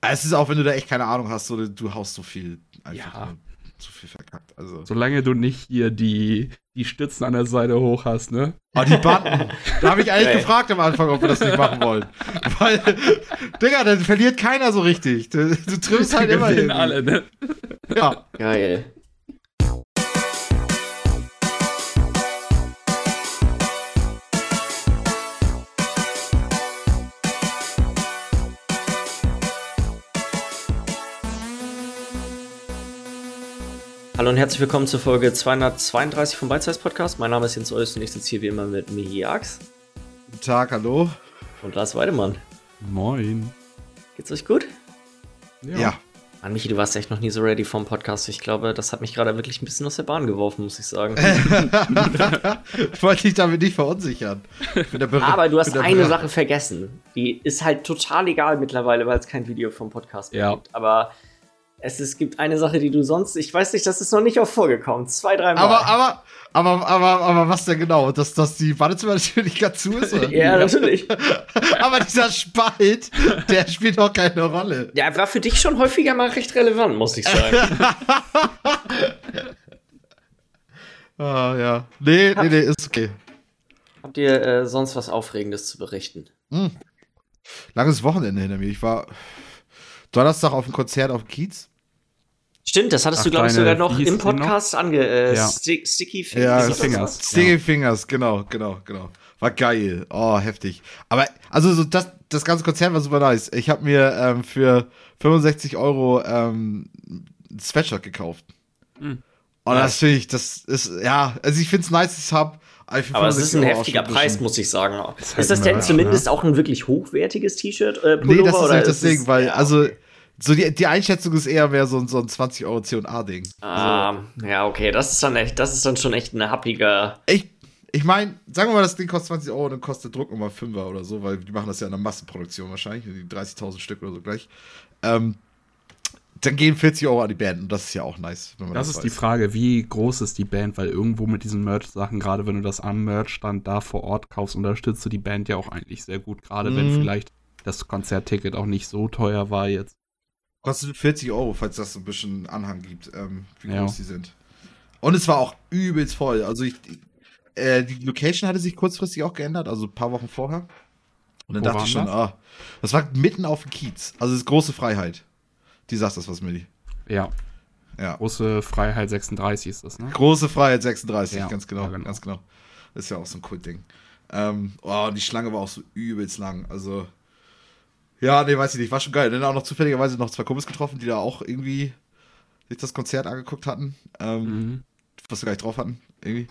Es ist auch, wenn du da echt keine Ahnung hast, so, du haust so viel einfach Ja. zu viel verkackt. Also. Solange du nicht hier die, die Stützen an der Seite hoch hast, ne? Oh, die Button. da habe ich eigentlich Ey. gefragt am Anfang, ob wir das nicht machen wollen. Weil, Digga, dann verliert keiner so richtig. Du, du triffst halt immer alle, ne? Ja. Geil. Hallo und herzlich willkommen zur Folge 232 vom Size Podcast. Mein Name ist Jens Eus und ich sitze hier wie immer mit Mihi Ax Guten Tag, hallo. und Lars Weidemann. Moin. Geht's euch gut? Ja. Mann, Michi, du warst echt noch nie so ready vom Podcast. Ich glaube, das hat mich gerade wirklich ein bisschen aus der Bahn geworfen, muss ich sagen. ich wollte dich damit nicht verunsichern. Aber du hast eine Sache vergessen. Die ist halt total egal mittlerweile, weil es kein Video vom Podcast mehr Ja. gibt. Aber es, es gibt eine Sache, die du sonst, ich weiß nicht, das ist noch nicht oft vorgekommen. Zwei, drei Mal. Aber, aber, aber, aber, aber was denn genau? Dass, dass die Badezimmertür nicht ganz zu ist? Oder? ja, natürlich. aber dieser Spalt, der spielt doch keine Rolle. Ja, war für dich schon häufiger mal recht relevant, muss ich sagen. Ah, ja. Nee, nee, nee, ist okay. Habt ihr äh, sonst was Aufregendes zu berichten? Langes Wochenende hinter mir. Ich war Donnerstag auf dem Konzert auf Kiez. Stimmt, das hattest Ach, du, glaube ich, sogar noch im? Podcast ange... Äh, Ja. Sti Sticky Fingers. Ja, so. Fingers. Sticky. Fingers, genau, genau, genau. War geil. Oh, heftig. Aber, also, so das, das ganze Konzert war super nice. Ich habe mir ähm, für 65 Euro ähm, ein Sweatshirt gekauft. Hm. Und das finde ich, das ist, ja, also ich finde es nice, dass ich habe. Aber es ist ein heftiger Preis, muss ich sagen. Ist Ist, halt das denn zumindest ne? auch ein wirklich hochwertiges T-Shirt? Äh, Nee, das ist halt das Ding, weil, ja, also, okay. so die, die Einschätzung ist eher mehr so, ein- so ein 20 Euro C&A-Ding. Ah, ja, okay, das ist dann echt, das ist dann schon echt ein happiger. Ich, ich meine, sagen wir mal, das Ding kostet 20 Euro, dann kostet Druck nochmal 5er oder so, weil die machen das ja in einer Massenproduktion wahrscheinlich, die 30.000 Stück oder so gleich. Ähm, dann gehen 40 Euro an die Band und das ist ja auch nice, wenn man Das das, ist die. Frage, wie groß ist die Band? Weil irgendwo mit diesen Merch-Sachen, gerade wenn du das am Merch-Stand da vor Ort kaufst, unterstützt du die Band ja auch eigentlich sehr gut. Gerade wenn Mhm. vielleicht das Konzertticket auch nicht so teuer war jetzt. Kostet 40 Euro, falls das so ein bisschen Anhang gibt, ähm, wie Ja. groß die sind. Und es war auch übelst voll. Also ich, äh, die Location hatte sich kurzfristig auch geändert, also ein paar Wochen vorher. Und dann Wo dachte ich schon, ah, das war mitten auf dem Kiez. Also es ist große Freiheit. Die sagt das was, Milli. Ja, Ja. große Freiheit 36 ist das, ne? Große Freiheit 36, Ja, ganz genau, ja, genau. ganz genau. Das ist ja auch so ein cool Ding. Ähm, oh, und die Schlange war auch so übelst lang. Also, ja, nee, weiß ich nicht, war schon geil. Dann auch noch zufälligerweise noch zwei Kumpels getroffen, die da auch irgendwie sich das Konzert angeguckt hatten. Ähm, Mhm. was wir gar nicht drauf hatten, irgendwie.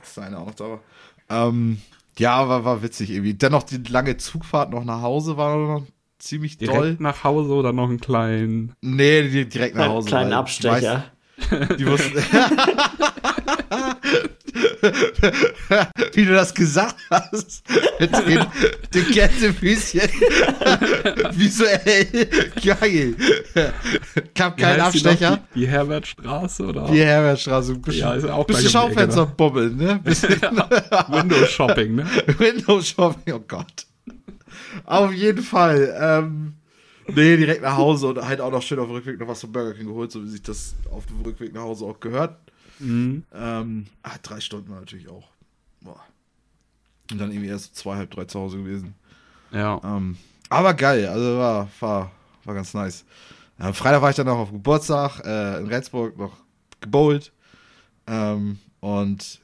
Das eine auch noch da war. Ähm, ja, war, war witzig irgendwie. Dennoch die lange Zugfahrt noch nach Hause war ziemlich Direkt doll. nach Hause oder noch einen kleinen. Nee, direkt nach Einen Hause. kleinen weil die Abstecher. Die wussten. Wie du das gesagt hast. Mit den, den Gänsefüßchen. Visuell. Geil. Gab keinen? Abstecher. Die, die Herbertstraße oder? Die Herbertstraße. Ja, ist auch bisschen gleich um die Ecke, Schaufenster bobbeln, ne? Bisschen Windows Shopping, ne? Windows Shopping, oh Gott. Auf jeden Fall. Ähm, nee, direkt nach Hause und halt auch noch schön auf dem Rückweg noch was vom Burger King geholt, so wie sich das auf dem Rückweg nach Hause auch gehört. Mhm. Ähm, ah, drei Stunden war natürlich auch. Boah. Und dann irgendwie erst zweieinhalb, drei zu Hause gewesen. Ja. Ähm, aber geil, also war, war, war ganz nice. Am Freitag war ich dann noch auf Geburtstag äh, in Rendsburg noch gebowlt. Ähm, und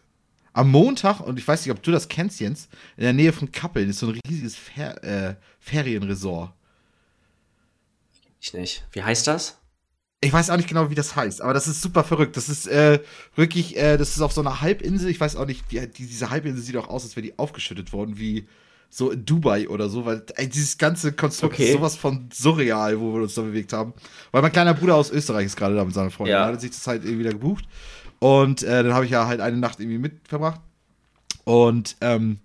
am Montag, und ich weiß nicht, ob du das kennst, Jens, in der Nähe von Kappeln ist so ein riesiges Fer äh, Ferienresort. Ich nicht. Wie heißt das? Ich weiß auch nicht genau, wie das heißt, aber das ist super verrückt. Das ist äh, wirklich, äh, das ist auf so einer Halbinsel. Ich weiß auch nicht, die, die, diese Halbinsel sieht auch aus, als wäre die aufgeschüttet worden, wie so in Dubai oder so, weil ey, dieses ganze Konstrukt Okay. ist sowas von surreal, wo wir uns da bewegt haben. Weil mein kleiner Bruder aus Österreich ist gerade da mit seiner Freundin. Ja. Er hat sich das halt irgendwie wieder gebucht. Und äh, dann habe ich ja halt eine Nacht irgendwie mit verbracht. Und ähm,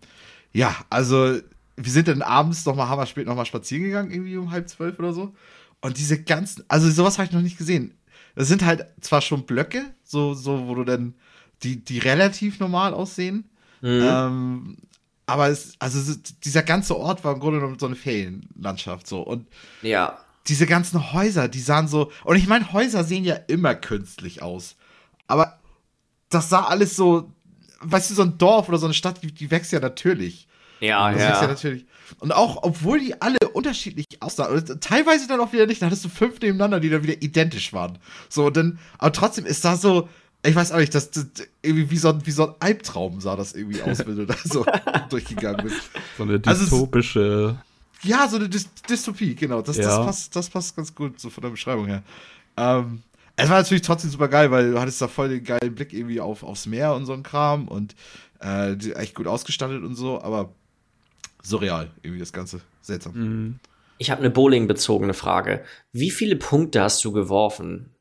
ja, also wir sind dann abends noch mal hammer spät noch mal spazieren gegangen, irgendwie um halb zwölf oder so. Und diese ganzen, also sowas habe ich noch nicht gesehen. Das sind halt zwar schon Blöcke, so, so wo du dann, die, die relativ normal aussehen. Mhm. Ähm, aber es, also dieser ganze Ort war im Grunde genommen so eine Ferienlandschaft so. Und ja. diese ganzen Häuser, die sahen so. Und ich meine, Häuser sehen ja immer künstlich aus. Aber das sah alles so. Weißt du, so ein Dorf oder so eine Stadt, die, die wächst ja natürlich. Ja, das ja. wächst ja natürlich. Und auch, obwohl die alle unterschiedlich aussahen, teilweise dann auch wieder nicht, da hattest du fünf nebeneinander, die dann wieder identisch waren. So, dann, aber trotzdem ist da so, ich weiß auch nicht, das, das irgendwie wie so, ein, wie so ein Albtraum sah das irgendwie aus, wenn du da so durchgegangen bist. So eine Also es- dystopische. Ja, so eine Dys Dystopie, genau. Das, das, Ja. passt, das passt ganz gut, so von der Beschreibung her. Ähm, es war natürlich trotzdem super geil, weil du hattest da voll den geilen Blick irgendwie auf, aufs Meer und so ein Kram und äh, echt gut ausgestattet und so, aber surreal, irgendwie das Ganze. Seltsam. Mhm. Ich habe eine Bowling-bezogene Frage. Wie viele Punkte hast du geworfen?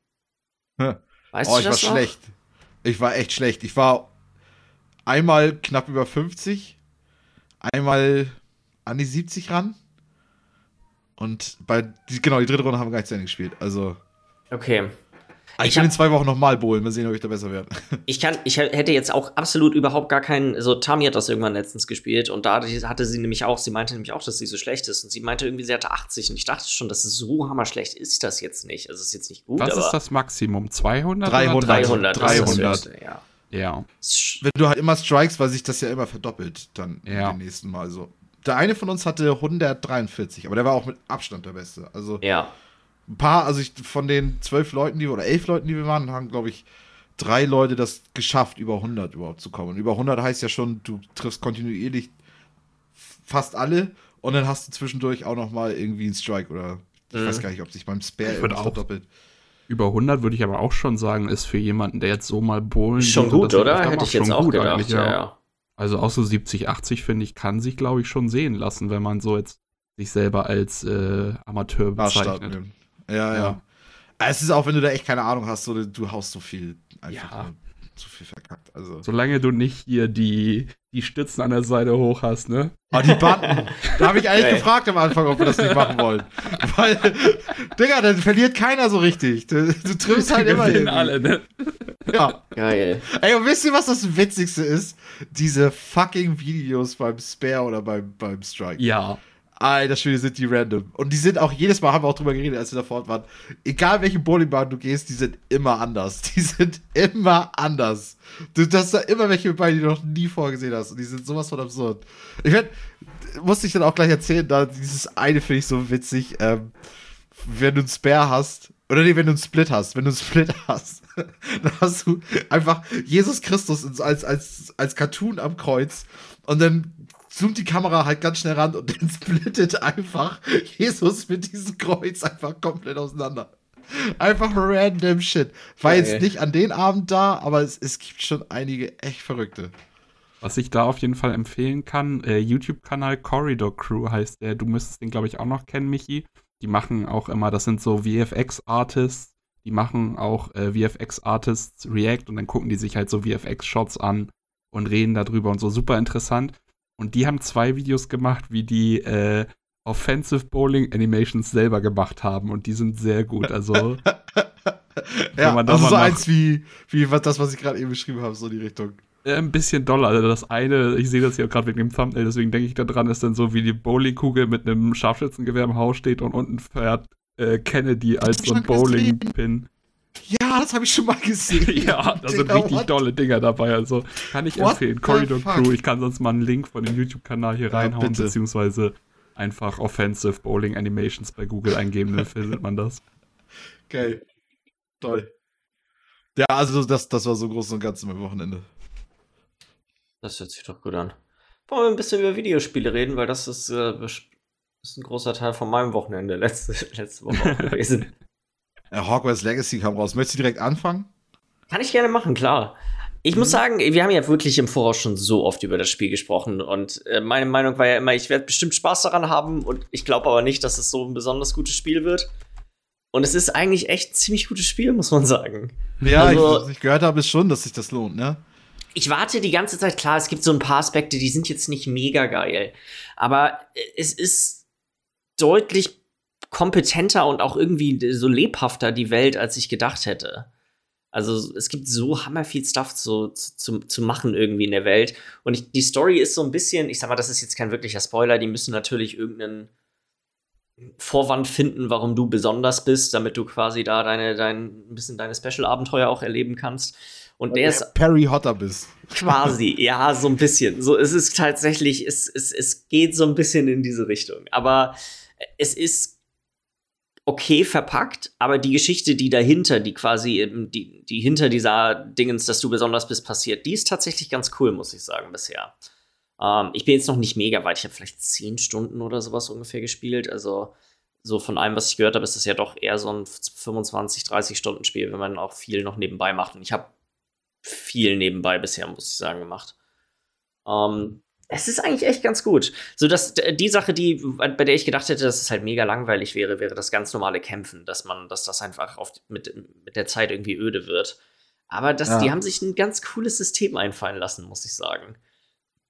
Hm. Weißt oh, du ich war das noch? schlecht. Ich war echt schlecht. Ich war einmal knapp über 50, einmal an die 70 ran. Und bei, die, genau, die dritte Runde haben wir gar nicht zu Ende gespielt. Also, Okay. Ich, Ich will hab- in zwei Wochen nochmal bowlen. Mal sehen, ob ich da besser werde. Ich kann, ich hätte jetzt auch absolut überhaupt gar keinen, also Tami hat das irgendwann letztens gespielt und da hatte sie nämlich auch, sie meinte nämlich auch, dass sie so schlecht ist und sie meinte irgendwie, sie hatte 80 und ich dachte schon, dass es so hammerschlecht ist das jetzt nicht. Also es ist jetzt nicht gut, Was aber ist das Maximum? 200? 300. Oder 300. ist das 300. höchste, ja. Ja. Wenn du halt immer strikes, weil sich das ja immer verdoppelt, dann Ja. im nächsten Mal so. Der eine von uns hatte 143, aber der war auch mit Abstand der Beste. Also Ja. Ein paar, also ich, von den zwölf Leuten, die oder elf Leuten, die wir waren, haben, glaube ich, drei Leute das geschafft, über 100 überhaupt zu kommen. Und über 100 heißt ja schon, du triffst kontinuierlich fast alle und dann hast du zwischendurch auch noch mal irgendwie einen Strike oder ich Mhm. weiß gar nicht, ob sich beim Spare auch- verdoppelt. Über 100 würde ich aber auch schon sagen, ist für jemanden, der jetzt so mal bowlen Schon gut, oder? Hätte ich jetzt auch gedacht, eigentlich, ja, ja. Also auch so 70, 80, finde ich, kann sich, glaube ich, schon sehen lassen, wenn man so jetzt sich selber als äh, Amateur Maßstab bezeichnet. Ja, ja, Ja. Es ist auch, wenn du da echt keine Ahnung hast, so, du haust so viel einfach Ja. zu viel verkackt. Also. Solange du nicht hier die, die Stützen an der Seite hoch hast, ne? Oh, die Banden. da habe ich eigentlich Ey. gefragt am Anfang, ob wir das nicht machen wollen. Weil, Digga, dann verliert keiner so richtig. Du, du triffst halt immer irgendwie. alle, ne? Ja. Geil. Ey, und wisst ihr, was das Witzigste ist? Diese fucking Videos beim Spare oder beim, beim Strike. Ja. Alter Schwede, sind die random. Und die sind auch, jedes Mal haben wir auch drüber geredet, als wir da fort waren. Egal welche Bowlingbahn du gehst, die sind immer anders. Die sind immer anders. Du hast da immer welche bei, die du noch nie vorgesehen hast. Und die sind sowas von absurd. Ich werd, musste ich dann auch gleich erzählen, da dieses eine finde ich so witzig, ähm, wenn du einen Spare hast, oder nee, wenn du einen Split hast, wenn du einen Split hast, dann hast du einfach Jesus Christus als, als, als Cartoon am Kreuz und dann zoomt die Kamera halt ganz schnell ran und dann splittet einfach Jesus mit diesem Kreuz einfach komplett auseinander. Einfach random Shit. War Geil. jetzt nicht an den Abend da, aber es, es gibt schon einige echt Verrückte. Was ich da auf jeden Fall empfehlen kann, äh, YouTube-Kanal Corridor Crew heißt der. Du müsstest den, glaube ich, auch noch kennen, Michi. Die machen auch immer, das sind so VFX-Artists, die machen auch äh, VFX-Artists React und dann gucken die sich halt so VFX-Shots an und reden darüber und so. Super interessant. Und die haben zwei Videos gemacht, wie die äh, Offensive Bowling Animations selber gemacht haben und die sind sehr gut. Also Ja, man also so eins wie, wie was, das, was ich gerade eben beschrieben habe, so die Richtung. Ein bisschen doller. Also das eine, ich sehe das hier gerade wegen dem Thumbnail, deswegen denke ich da dran, ist dann so, wie die Bowlingkugel mit einem Scharfschützengewehr im Haus steht und unten fährt äh, Kennedy als so ein. Bowling-Pin. Ja, das habe ich schon mal gesehen. ja, da sind Digga, richtig what? dolle Dinger dabei. Also kann ich What empfehlen. Corridor fuck? Crew. Ich kann sonst mal einen Link von dem YouTube-Kanal hier Ja, reinhauen, bitte. beziehungsweise einfach Offensive Bowling Animations bei Google eingeben, dann findet man das. Geil. Toll. Ja, also das, das war so groß und ganz mein Wochenende. Das hört sich doch gut an. Wollen wir ein bisschen über Videospiele reden, weil das ist, äh, ist ein großer Teil von meinem Wochenende letzte, letzte Woche auch gewesen. Ja, Hogwarts Legacy kam raus. Möchtest du direkt anfangen? Kann ich gerne machen, klar. Ich muss sagen, wir haben ja wirklich im Voraus schon so oft über das Spiel gesprochen und äh, meine Meinung war ja immer, ich werde bestimmt Spaß daran haben und ich glaube aber nicht, dass es so ein besonders gutes Spiel wird. Und es ist eigentlich echt ein ziemlich gutes Spiel, muss man sagen. Ja, Also- ich, was ich gehört habe, ist schon, dass sich das lohnt, ne? Ich warte die ganze Zeit, klar, es gibt so ein paar Aspekte, die sind jetzt nicht mega geil, aber äh, es ist deutlich kompetenter und auch irgendwie so lebhafter die Welt, als ich gedacht hätte. Also es gibt so hammer viel Stuff zu, zu, zu machen irgendwie in der Welt. Und ich, die Story ist so ein bisschen, ich sag mal, das ist jetzt kein wirklicher Spoiler, die müssen natürlich irgendeinen Vorwand finden, warum du besonders bist, damit du quasi da deine, dein, ein bisschen deine Special-Abenteuer auch erleben kannst. Und der ist. Perry Hotter bist. Quasi, ja, so ein bisschen. So, es ist tatsächlich, es, es, es geht so ein bisschen in diese Richtung. Aber es ist okay verpackt, aber die Geschichte, die dahinter, die quasi, die, die hinter dieser Dingens, dass du besonders bist, passiert, die ist tatsächlich ganz cool, muss ich sagen, bisher. Ähm, ich bin jetzt noch nicht mega weit, ich habe vielleicht zehn Stunden oder sowas ungefähr gespielt. Also, so von allem, was ich gehört habe, ist das ja doch eher so ein 25, 30 Stunden Spiel, wenn man auch viel noch nebenbei macht. Und ich habe viel nebenbei bisher, muss ich sagen, gemacht. Ähm, es ist eigentlich echt ganz gut. So dass die Sache, die bei der ich gedacht hätte, dass es halt mega langweilig wäre, wäre das ganz normale Kämpfen, dass man, dass das einfach auf, mit, mit der Zeit irgendwie öde wird. Aber das, ja. die haben sich ein ganz cooles System einfallen lassen, muss ich sagen.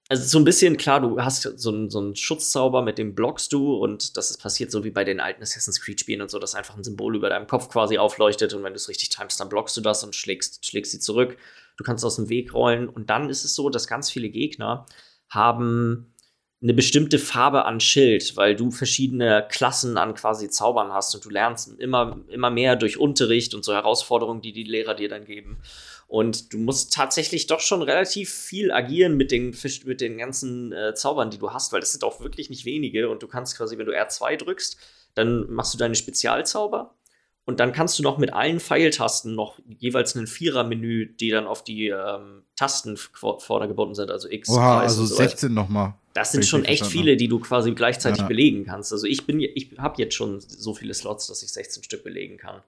Also so ein bisschen, klar, du hast so einen, so einen Schutzzauber, mit dem blockst du und das ist passiert so wie bei den alten Assassin's Creed-Spielen und so, dass einfach ein Symbol über deinem Kopf quasi aufleuchtet und wenn du es richtig timest, dann blockst du das und schlägst, schlägst sie zurück. Du kannst aus dem Weg rollen und dann ist es so, dass ganz viele Gegner haben eine bestimmte Farbe an Schild, weil du verschiedene Klassen an quasi Zaubern hast und du lernst immer, immer mehr durch Unterricht und so Herausforderungen, die die Lehrer dir dann geben. Und du musst tatsächlich doch schon relativ viel agieren mit den, mit den ganzen äh, Zaubern, die du hast, weil das sind auch wirklich nicht wenige und du kannst quasi, wenn du R2 drückst, dann machst du deine Spezialzauber und dann kannst du noch mit allen Pfeiltasten noch jeweils ein Vierer-Menü, die dann auf die ähm, Tasten vordergebunden sind, also X, Oha, also so 16 nochmal. Das sind schon echt viele, die du quasi gleichzeitig ja. belegen kannst. Also ich bin, ich habe jetzt schon so viele Slots, dass ich 16 Stück belegen kann.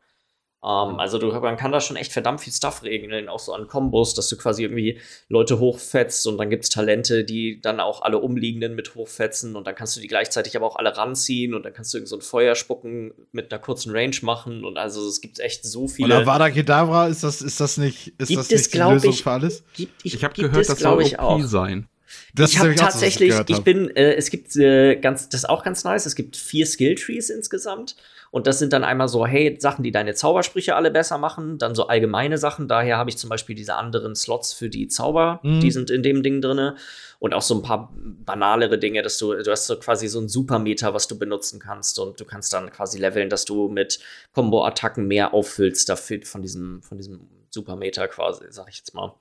Ähm, also du, man kann da schon echt verdammt viel Stuff regeln, auch so an Kombos, dass du quasi irgendwie Leute hochfetzt und dann gibt es Talente, die dann auch alle Umliegenden mit hochfetzen und dann kannst du die gleichzeitig aber auch alle ranziehen und dann kannst du irgend so ein Feuer spucken mit einer kurzen Range machen und also es gibt echt so viele. Und Avada Kedavra, ist das, ist das nicht, ist das nicht die Lösung ich, für alles? Gibt, ich ich habe gehört, das soll OP auch. sein. Das ich habe tatsächlich, ich, ich bin, äh, es gibt äh, ganz, das ist auch ganz nice. Es gibt vier Skill Trees insgesamt und das sind dann einmal so, hey, Sachen, die deine Zaubersprüche alle besser machen, dann so allgemeine Sachen. Daher habe ich zum Beispiel diese anderen Slots für die Zauber, mhm. die sind in dem Ding drin. Und auch so ein paar banalere Dinge, dass du, du hast so quasi so ein Supermeter, was du benutzen kannst. Und du kannst dann quasi leveln, dass du mit Combo-Attacken mehr auffüllst dafür von diesem, von diesem Supermeter quasi, sag ich jetzt mal.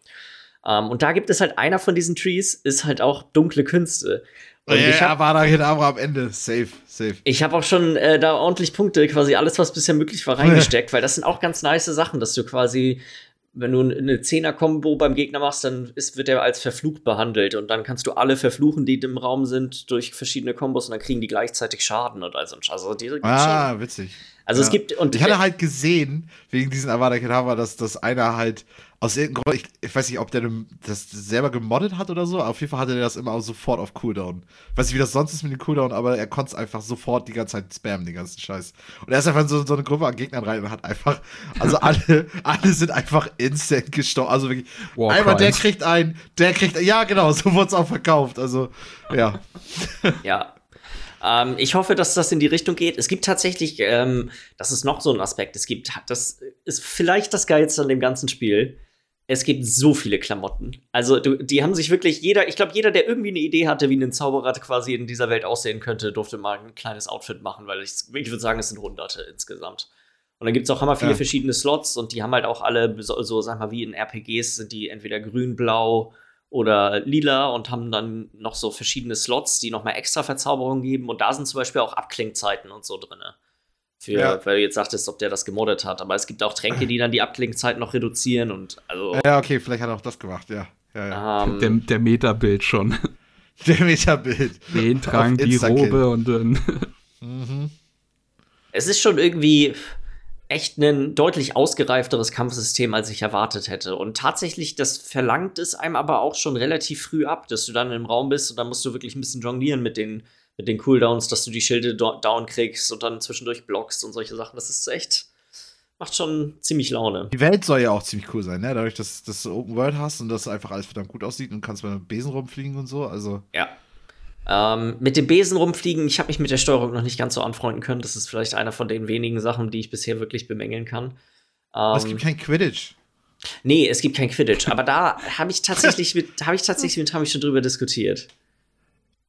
Um, ähm, und da gibt es halt einer von diesen Trees, ist halt auch dunkle Künste. Und ja, ich hab, war da Kedavra am Ende. Safe, safe. Ich habe auch schon äh, da ordentlich Punkte, quasi alles, was bisher möglich war, reingesteckt, weil das sind auch ganz nice Sachen, dass du quasi, wenn du eine Zehner-Kombo beim Gegner machst, dann ist, wird er als verflucht behandelt und dann kannst du alle verfluchen, die im Raum sind, durch verschiedene Kombos und dann kriegen die gleichzeitig Schaden und all so Also die, ah, witzig. Also ja. es gibt und ich hatte halt gesehen wegen diesen Avada Kedavra, dass das einer halt aus irgendeinem Grund, ich, ich, weiß nicht, ob der das selber gemoddet hat oder so, auf jeden Fall hatte er das immer sofort auf Cooldown. Ich weiß nicht, wie das sonst ist mit dem Cooldown, aber er konnte es einfach sofort die ganze Zeit spammen, den ganzen Scheiß. Und er ist einfach in so, so eine Gruppe an Gegnern rein und hat einfach, also alle, alle sind einfach instant gestorben. Also wirklich, War einmal der kriegt einen, der kriegt, ja genau, so wurde es auch verkauft. Also, ja. Ja, ähm, ich hoffe, dass das in die Richtung geht. Es gibt tatsächlich, ähm, das ist noch so ein Aspekt, es gibt, das ist vielleicht das Geilste an dem ganzen Spiel es gibt so viele Klamotten. Also, du, die haben sich wirklich jeder, ich glaube, jeder, der irgendwie eine Idee hatte, wie ein Zauberer quasi in dieser Welt aussehen könnte, durfte mal ein kleines Outfit machen, weil ich, ich würde sagen, es sind Hunderte insgesamt. Und dann gibt es auch hammer viele ja. verschiedene Slots und die haben halt auch alle, so, so, sag mal, wie in RPGs sind die entweder grün, blau oder lila und haben dann noch so verschiedene Slots, die nochmal extra Verzauberungen geben. Und da sind zum Beispiel auch Abklingzeiten und so drin. Für, ja. Weil du jetzt sagtest, ob der das gemoddet hat. Aber es gibt auch Tränke, die dann die Abklingzeit noch reduzieren und also. Ja, okay, vielleicht hat er auch das gemacht, ja. ja, ja. Um, ähm, der, der Metabild schon. Der Metabild. Den Trank, die Robe und dann. mhm. Es ist schon irgendwie echt ein deutlich ausgereifteres Kampfsystem, als ich erwartet hätte. Und tatsächlich, das verlangt es einem aber auch schon relativ früh ab, dass du dann im Raum bist und dann musst du wirklich ein bisschen jonglieren mit den mit den Cooldowns, dass du die Schilde down kriegst und dann zwischendurch blockst und solche Sachen. Das ist echt, macht schon ziemlich Laune. Die Welt soll ja auch ziemlich cool sein, ne? Dadurch, dass, dass du Open World hast und dass einfach alles verdammt gut aussieht und kannst mit einem Besen rumfliegen und so. Also. Ja. Ähm, mit dem Besen rumfliegen, ich habe mich mit der Steuerung noch nicht ganz so anfreunden können. Das ist vielleicht einer von den wenigen Sachen, die ich bisher wirklich bemängeln kann. Ähm, es gibt kein Quidditch. Nee, es gibt kein Quidditch. aber da habe ich tatsächlich mit, habe ich tatsächlich mit Tommy schon drüber diskutiert.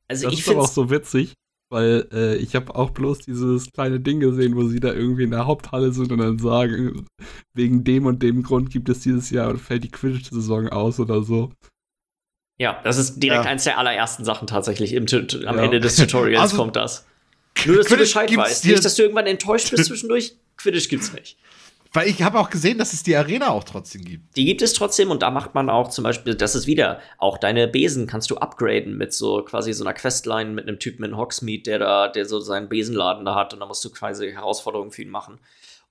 Also das ich ist aber auch so witzig, weil äh, ich habe auch bloß dieses kleine Ding gesehen, wo sie da irgendwie in der Haupthalle sind und dann sagen, wegen dem und dem Grund gibt es dieses Jahr und fällt die Quidditch-Saison aus oder so. Ja, das ist direkt ja. eins der allerersten Sachen tatsächlich. Im, am ja. Ende des Tutorials also, kommt das. Nur, dass Quidditch du Bescheid weißt. Nicht, dass du irgendwann enttäuscht bist zwischendurch. Quidditch gibt's nicht. Weil ich habe auch gesehen, dass es die Arena auch trotzdem gibt. Die gibt es trotzdem und da macht man auch zum Beispiel, das ist wieder, auch deine Besen kannst du upgraden mit so quasi so einer Questline mit einem Typen in Hogsmeade, der da, der so seinen Besenladen da hat und da musst du quasi Herausforderungen für ihn machen.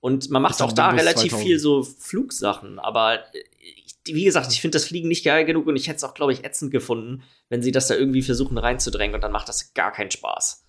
Und man macht auch da relativ 2000. viel so Flugsachen, aber wie gesagt, ich finde das Fliegen nicht geil genug und ich hätte es auch, glaube ich, ätzend gefunden, wenn sie das da irgendwie versuchen reinzudrängen und dann macht das gar keinen Spaß.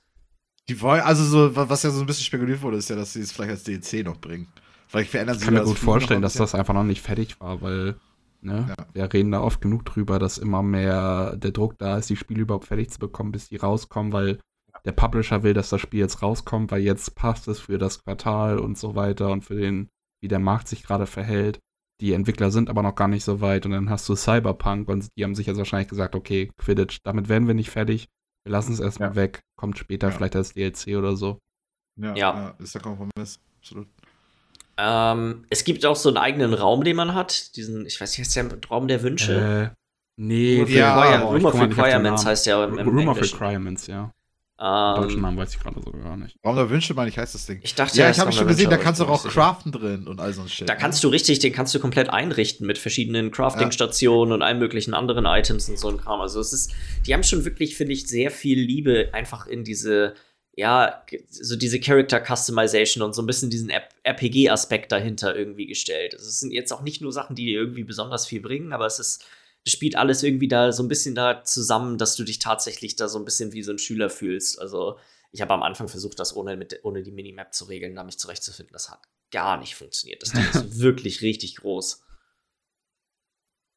Die wollen, also so, was ja so ein bisschen spekuliert wurde, ist ja, dass sie es vielleicht als DLC noch bringen. Vielleicht verändern sie Ich kann mir gut vorstellen, dass das einfach noch nicht fertig war, weil ne, ja. wir reden da oft genug drüber, dass immer mehr der Druck da ist, die Spiele überhaupt fertig zu bekommen, bis die rauskommen, weil der Publisher will, dass das Spiel jetzt rauskommt, weil jetzt passt es für das Quartal und so weiter und für den, wie der Markt sich gerade verhält. Die Entwickler sind aber noch gar nicht so weit und dann hast du Cyberpunk und die haben sich jetzt wahrscheinlich gesagt, okay, Quidditch, damit werden wir nicht fertig. Wir lassen es erstmal ja. weg, kommt später ja. vielleicht als DLC oder so. Ja, ja. ist der Kompromiss, absolut. Ähm, es gibt auch so einen eigenen Raum, den man hat. Diesen, ich weiß nicht, heißt der Raum der Wünsche? Äh, nee, Room of, ja, Room of Requirements heißt der im, im Room of Requirements, ja. Ähm, deutschen Namen weiß ich gerade so gar nicht. Raum der Wünsche, meine ich, heißt das Ding. Ich dachte, ja, ich habe schon gesehen, da kannst du auch craften drin und all so ein Shit. Da kannst du richtig, den kannst du komplett einrichten mit verschiedenen Crafting-Stationen ja. und allen möglichen anderen Items und so ein Kram. Also es ist, die haben schon wirklich, finde ich, sehr viel Liebe einfach in diese ja, so diese Character Customization und so ein bisschen diesen RPG-Aspekt dahinter irgendwie gestellt. Also es sind jetzt auch nicht nur Sachen, die dir irgendwie besonders viel bringen, aber es ist, spielt alles irgendwie da so ein bisschen da zusammen, dass du dich tatsächlich da so ein bisschen wie so ein Schüler fühlst. Also ich habe am Anfang versucht, das ohne, mit, ohne die Minimap zu regeln, da mich zurechtzufinden. Das hat gar nicht funktioniert. Das Ding ist wirklich richtig groß.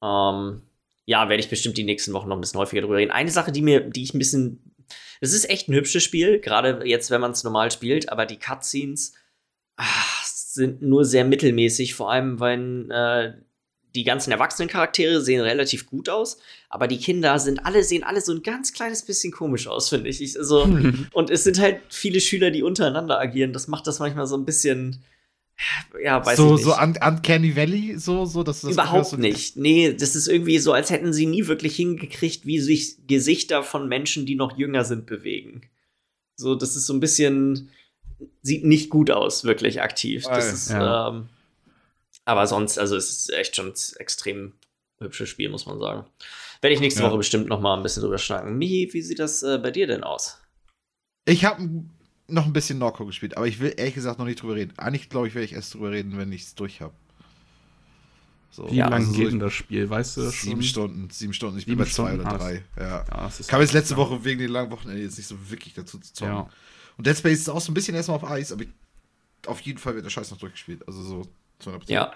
Ähm, ja, werde ich bestimmt die nächsten Wochen noch ein bisschen häufiger drüber reden. Eine Sache, die mir, die ich ein bisschen es ist echt ein hübsches Spiel, gerade jetzt, wenn man es normal spielt, aber die Cutscenes ach, sind nur sehr mittelmäßig, vor allem, weil äh, die ganzen erwachsenen Charaktere sehen relativ gut aus, aber die Kinder sind alle, sehen alle so ein ganz kleines bisschen komisch aus, finde ich. ich also, und es sind halt viele Schüler, die untereinander agieren. Das macht das manchmal so ein bisschen ja, weiß so, ich nicht. So un Uncanny Valley, so, so, dass das Überhaupt so nicht. Nee, das ist irgendwie so, als hätten sie nie wirklich hingekriegt, wie sich Gesichter von Menschen, die noch jünger sind, bewegen. So, das ist so ein bisschen, sieht nicht gut aus, wirklich aktiv. Das ist, ja. ähm, aber sonst, also es ist echt schon ein extrem hübsches Spiel, muss man sagen. Werde ich nächste ja. Woche bestimmt noch mal ein bisschen drüber schnacken. Mihi, wie sieht das äh, bei dir denn aus? Ich habe noch ein bisschen Norco gespielt, aber ich will ehrlich gesagt noch nicht drüber reden. Eigentlich glaube ich, werde ich erst drüber reden, wenn ich es durch habe. So, Wie ja, lange also geht denn das Spiel, weißt du das Sieben schon? Stunden, sieben Stunden. Ich bin bei zwei oder drei. Ja. ja Kam jetzt letzte Woche wegen den langen Wochenende jetzt nicht so wirklich dazu zu zocken. Ja. Und Dead Space ist auch so ein bisschen erstmal auf Eis, aber ich, auf jeden Fall wird der Scheiß noch durchgespielt. Also so 200%. Ja.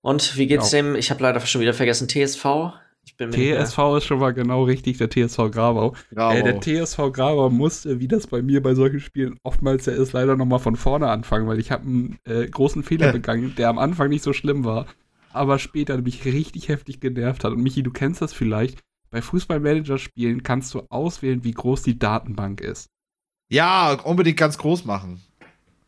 Und wie geht's ja. dem? Ich habe leider schon wieder vergessen, TSV. TSV ist schon mal genau richtig, der TSV Grabau. Äh, der TSV Grabau musste, wie das bei mir bei solchen Spielen oftmals ja ist, leider nochmal von vorne anfangen, weil ich habe einen äh, großen Fehler begangen, der am Anfang nicht so schlimm war, aber später mich richtig heftig genervt hat. Und Michi, du kennst das vielleicht. Bei Fußballmanager-Spielen kannst du auswählen, wie groß die Datenbank ist. Ja, unbedingt ganz groß machen.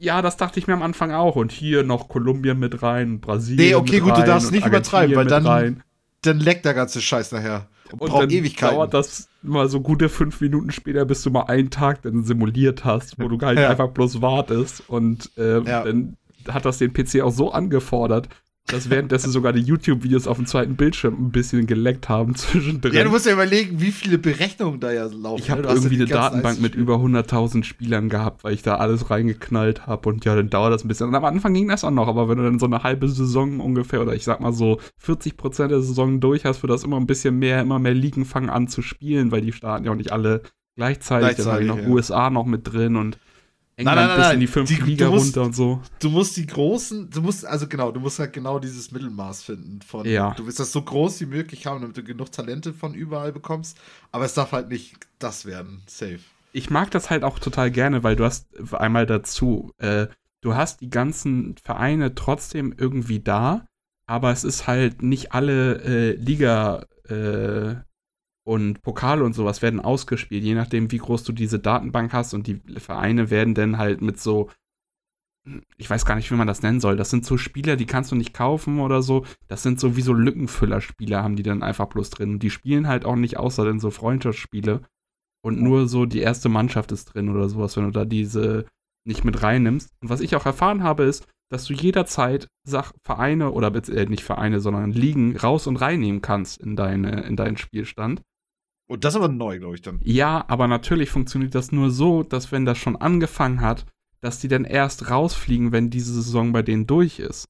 Ja, das dachte ich mir am Anfang auch. Und hier noch Kolumbien mit rein, Brasilien. Nee, okay, gut, du darfst nicht übertreiben, weil dann, rein dann leckt der ganze Scheiß nachher. Und, und braucht dann Ewigkeiten. dauert das mal so gute fünf Minuten später, bis du mal einen Tag dann simuliert hast, wo du halt ja. einfach bloß wartest. Und äh, ja. dann hat das den PC auch so angefordert, dass währenddessen sogar die YouTube-Videos auf dem zweiten Bildschirm ein bisschen geleckt haben zwischendrin. Ja, du musst ja überlegen, wie viele Berechnungen da ja laufen. Ich habe ne? irgendwie ja eine Datenbank mit über 100.000 Spielern gehabt, weil ich da alles reingeknallt habe und ja, dann dauert das ein bisschen. Und am Anfang ging das auch noch, aber wenn du dann so eine halbe Saison ungefähr oder ich sag mal so 40 Prozent der Saison durch hast, wird das immer ein bisschen mehr, immer mehr Ligen fangen an zu spielen, weil die starten ja auch nicht alle gleichzeitig. gleichzeitig dann habe ich noch ja. USA noch mit drin und England nein, nein, nein, bis in die fünfte die, Liga musst, runter und so. Du musst die großen, du musst, also genau, du musst halt genau dieses Mittelmaß finden von, ja. du willst das so groß wie möglich haben, damit du genug Talente von überall bekommst, aber es darf halt nicht das werden, safe. Ich mag das halt auch total gerne, weil du hast einmal dazu, äh, du hast die ganzen Vereine trotzdem irgendwie da, aber es ist halt nicht alle äh, Liga, äh, und Pokale und sowas werden ausgespielt, je nachdem, wie groß du diese Datenbank hast und die Vereine werden dann halt mit so, ich weiß gar nicht, wie man das nennen soll. Das sind so Spieler, die kannst du nicht kaufen oder so. Das sind so wie so Lückenfüller-Spieler, haben die dann einfach bloß drin. Und die spielen halt auch nicht außer denn so Freundschaftsspiele. Und nur so die erste Mannschaft ist drin oder sowas, wenn du da diese nicht mit reinnimmst. Und was ich auch erfahren habe, ist, dass du jederzeit Sach Vereine oder äh, nicht Vereine, sondern Ligen raus und reinnehmen kannst in, deine, in deinen Spielstand. Und das ist aber neu, glaube ich dann. Ja, aber natürlich funktioniert das nur so, dass wenn das schon angefangen hat, dass die dann erst rausfliegen, wenn diese Saison bei denen durch ist.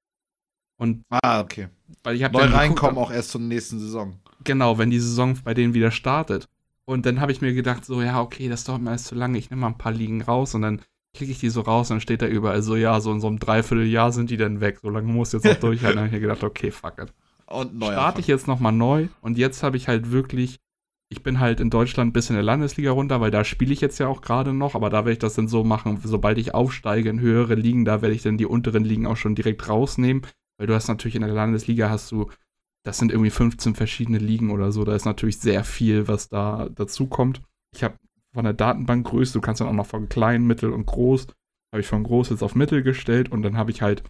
Und ah, okay. Weil ich Neu reinkommen geguckt, auch erst zur nächsten Saison. Genau, wenn die Saison bei denen wieder startet. Und dann habe ich mir gedacht, so, ja, okay, das dauert mir alles zu lange, ich nehme mal ein paar Ligen raus und dann klicke ich die so raus und dann steht da überall so, ja, so in so einem Dreivierteljahr sind die dann weg. So lange muss jetzt noch durchhalten. dann habe ich mir gedacht, okay, fuck it. Und neu. Starte ich jetzt nochmal neu und jetzt habe ich halt wirklich, ich bin halt in Deutschland bis in der Landesliga runter, weil da spiele ich jetzt ja auch gerade noch, aber da werde ich das dann so machen, sobald ich aufsteige in höhere Ligen, da werde ich dann die unteren Ligen auch schon direkt rausnehmen, weil du hast natürlich in der Landesliga hast du, das sind irgendwie 15 verschiedene Ligen oder so, da ist natürlich sehr viel, was da dazu kommt. Ich habe von der Datenbankgröße, du kannst dann auch noch von klein, mittel und groß, habe ich von groß jetzt auf mittel gestellt. Und dann habe ich halt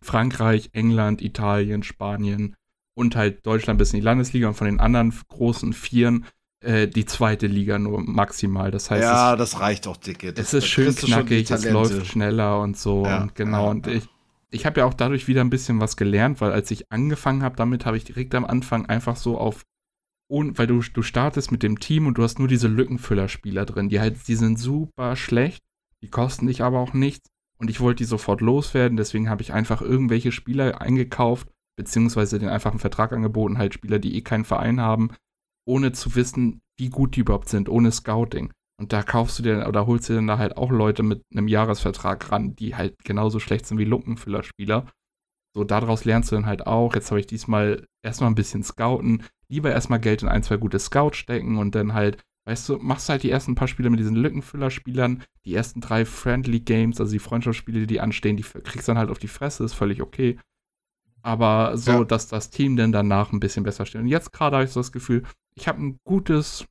Frankreich, England, Italien, Spanien und halt Deutschland bis in die Landesliga und von den anderen großen Vieren äh, die zweite Liga nur maximal. Das heißt, ja, es, das reicht auch dicke. Das, es ist schön knackig, es läuft schneller und so ja, und genau. Ja, und ich, ich habe ja auch dadurch wieder ein bisschen was gelernt, weil als ich angefangen habe damit, habe ich direkt am Anfang einfach so auf und weil du, du startest mit dem Team und du hast nur diese Lückenfüller-Spieler drin, die halt, die sind super schlecht, die kosten dich aber auch nichts und ich wollte die sofort loswerden, deswegen habe ich einfach irgendwelche Spieler eingekauft, beziehungsweise den einfachen Vertrag angeboten, halt Spieler, die eh keinen Verein haben, ohne zu wissen, wie gut die überhaupt sind, ohne Scouting. Und da kaufst du dir oder holst du dir dann da halt auch Leute mit einem Jahresvertrag ran, die halt genauso schlecht sind wie Lückenfüller-Spieler. So, daraus lernst du dann halt auch. Jetzt habe ich diesmal erstmal ein bisschen scouten, lieber erstmal Geld in ein, zwei gute Scouts stecken und dann halt, weißt du, machst halt die ersten paar Spiele mit diesen Lückenfüller-Spielern, die ersten drei Friendly Games, also die Freundschaftsspiele, die anstehen, die kriegst dann halt auf die Fresse, ist völlig okay. Aber so, ja. dass das Team dann danach ein bisschen besser steht. Und jetzt gerade habe ich so das Gefühl, ich habe ein gutes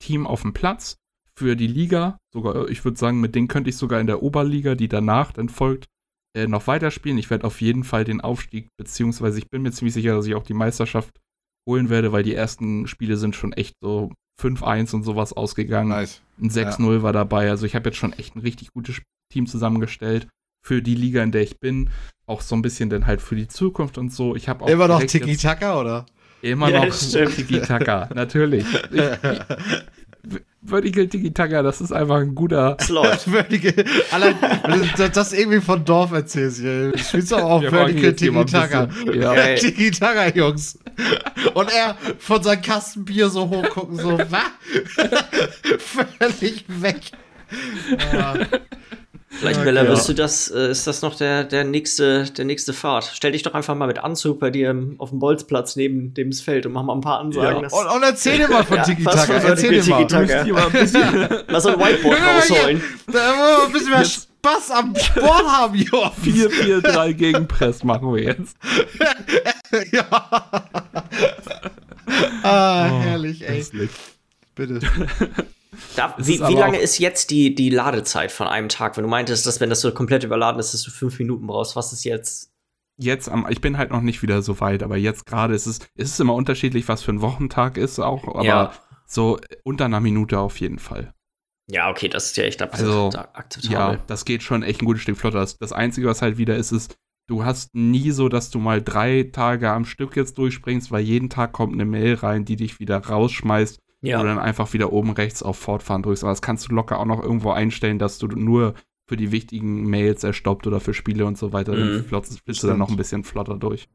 Team auf dem Platz für die Liga. Sogar, ich würde sagen, mit denen könnte ich sogar in der Oberliga, die danach dann folgt, äh, noch weiterspielen. Ich werde auf jeden Fall den Aufstieg, beziehungsweise ich bin mir ziemlich sicher, dass ich auch die Meisterschaft holen werde, weil die ersten Spiele sind schon echt so 5-1 und sowas ausgegangen. Nice. Ein 6-0 ja. war dabei. Also ich habe jetzt schon echt ein richtig gutes Team zusammengestellt für die Liga, in der ich bin. Auch so ein bisschen dann halt für die Zukunft und so. Ich habe auch Immer noch Tiki-Taka, oder? Immer ja, noch Tiki-Taka, natürlich. Ich, ich, Vertical Tiki Taka, das ist einfach ein guter. Vertical. Allein, du das irgendwie von Dorf erzählst, hier. Spielst du auch Vertical Tiki Taka. Ja. Tiki Taka, Jungs. Und er von seinem Kasten Bier so hochgucken, so, was? Völlig weg. Ja. Vielleicht, Bella, ja. wirst du das, äh, ist das noch der, der, nächste, der nächste Fahrt? Stell dich doch einfach mal mit Anzug bei dir auf dem Bolzplatz neben dem Feld und mach mal ein paar Ansagen. Ja. Und, und, erzähl dir mal von Tiki Taka. Ja, erzähl dir mal. lass ein Whiteboard rausholen. Da wollen wir ein bisschen mehr Spaß am Sport haben, Jungs. 4-4-3 gegen Press machen wir jetzt. ja. ah, oh, herrlich, ey. Bitte. Da, wie, wie lange ist jetzt die, die Ladezeit von einem Tag? Wenn du meintest, dass wenn das so komplett überladen ist, dass du fünf Minuten brauchst, was ist jetzt? Jetzt, am, ich bin halt noch nicht wieder so weit, aber jetzt gerade ist es, ist es immer unterschiedlich, was für ein Wochentag ist auch, aber ja. so unter einer Minute auf jeden Fall. Ja, okay, das ist ja echt also, akzeptabel. Ja, das geht schon echt ein gutes Stück flotter. Das, das Einzige, was halt wieder ist, ist, du hast nie so, dass du mal drei Tage am Stück jetzt durchspringst, weil jeden Tag kommt eine Mail rein, die dich wieder rausschmeißt ja. Wo du dann einfach wieder oben rechts auf Fortfahren drückst. Aber das kannst du locker auch noch irgendwo einstellen, dass du nur für die wichtigen Mails erstoppt oder für Spiele und so weiter. Mhm. Dann flitzt du dann noch ein bisschen flotter durch.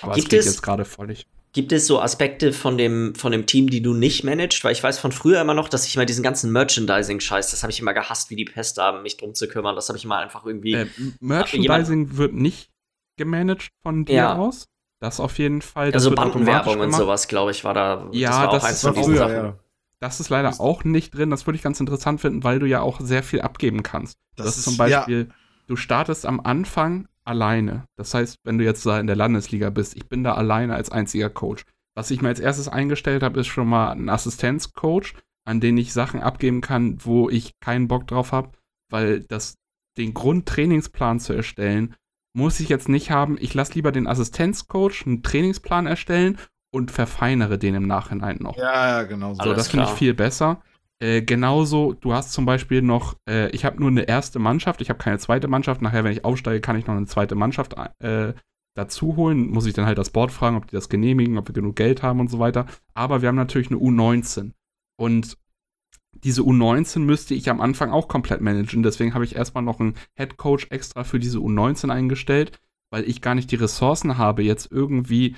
Aber Gibt es geht es, jetzt gerade völlig. Gibt es so Aspekte von dem, von dem Team, die du nicht managst? Weil ich weiß von früher immer noch, dass ich mal diesen ganzen Merchandising-Scheiß, das habe ich immer gehasst, wie die Pest haben, mich drum zu kümmern. Das habe ich mal einfach irgendwie. Äh, Merchandising wird nicht gemanagt von dir ja. aus? Das auf jeden Fall. Das also Bandenwerbung und sowas, glaube ich, war da. Ja, das war auch das eins von diesen Sachen. Ja. Das ist leider auch nicht drin. Das würde ich ganz interessant finden, weil du ja auch sehr viel abgeben kannst. Das, das ist zum Beispiel, ja. du startest am Anfang alleine. Das heißt, wenn du jetzt da in der Landesliga bist, ich bin da alleine als einziger Coach. Was ich mir als erstes eingestellt habe, ist schon mal ein Assistenzcoach, an den ich Sachen abgeben kann, wo ich keinen Bock drauf habe, weil das den Grundtrainingsplan zu erstellen, muss ich jetzt nicht haben. Ich lasse lieber den Assistenzcoach einen Trainingsplan erstellen und verfeinere den im Nachhinein noch. Ja, ja, genau so. Also das finde ich viel besser. Äh, genauso, du hast zum Beispiel noch, äh, ich habe nur eine erste Mannschaft, ich habe keine zweite Mannschaft. Nachher, wenn ich aufsteige, kann ich noch eine zweite Mannschaft äh, dazu holen. Muss ich dann halt das Board fragen, ob die das genehmigen, ob wir genug Geld haben und so weiter. Aber wir haben natürlich eine U19. Und diese U19 müsste ich am Anfang auch komplett managen. Deswegen habe ich erstmal noch einen Head Coach extra für diese U19 eingestellt, weil ich gar nicht die Ressourcen habe, jetzt irgendwie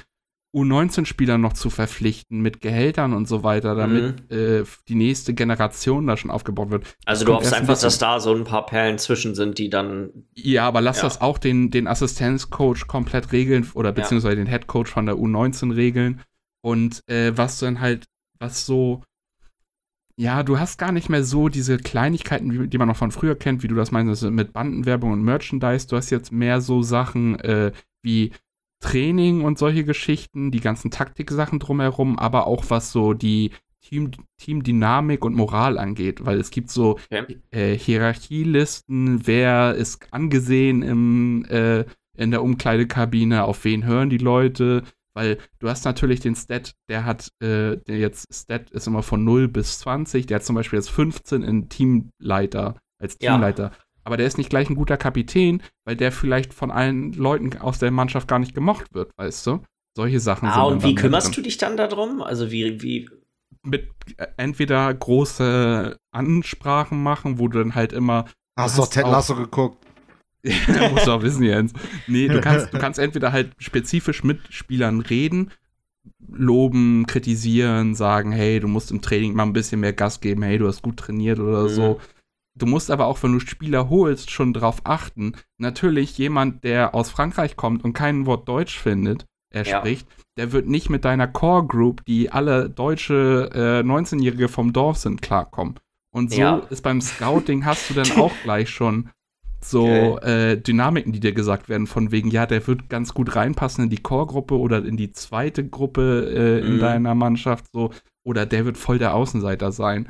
U19-Spieler noch zu verpflichten mit Gehältern und so weiter, damit mhm. äh, die nächste Generation da schon aufgebaut wird. Also du hoffst einfach, dass da so ein paar Perlen zwischen sind, die dann. Ja, aber lass ja. das auch den, den Assistenzcoach komplett regeln oder beziehungsweise ja. den Headcoach von der U19 regeln. Und äh, was dann halt, was so ja, du hast gar nicht mehr so diese Kleinigkeiten, die man noch von früher kennt, wie du das meinst, mit Bandenwerbung und Merchandise. Du hast jetzt mehr so Sachen äh, wie Training und solche Geschichten, die ganzen Taktiksachen drumherum, aber auch was so die Team, Teamdynamik und Moral angeht, weil es gibt so okay. äh, Hierarchielisten, wer ist angesehen im, äh, in der Umkleidekabine, auf wen hören die Leute, weil du hast natürlich den Stat, der hat, äh, der jetzt Stat ist immer von 0 bis 20, der hat zum Beispiel jetzt 15 in Teamleiter, als Teamleiter. Ja. Aber der ist nicht gleich ein guter Kapitän, weil der vielleicht von allen Leuten aus der Mannschaft gar nicht gemocht wird, weißt du? Solche Sachen ah, sind. Ah, und wie kümmerst drin. du dich dann darum? Also wie, wie. Mit äh, entweder große Ansprachen machen, wo du dann halt immer. Hast du doch Ted Lasso geguckt? Ja, musst du auch wissen, Jens. Nee, du kannst, du kannst entweder halt spezifisch mit Spielern reden, loben, kritisieren, sagen, hey, du musst im Training mal ein bisschen mehr Gas geben, hey, du hast gut trainiert oder mhm. so. Du musst aber auch, wenn du Spieler holst, schon drauf achten. Natürlich, jemand, der aus Frankreich kommt und kein Wort Deutsch findet, er ja. spricht, der wird nicht mit deiner Core Group, die alle deutsche äh, 19-Jährige vom Dorf sind, klarkommen. Und so ja. ist beim Scouting hast du dann auch gleich schon so äh, Dynamiken, die dir gesagt werden, von wegen, ja, der wird ganz gut reinpassen in die Core-Gruppe oder in die zweite Gruppe äh, in mhm. deiner Mannschaft, so, oder der wird voll der Außenseiter sein.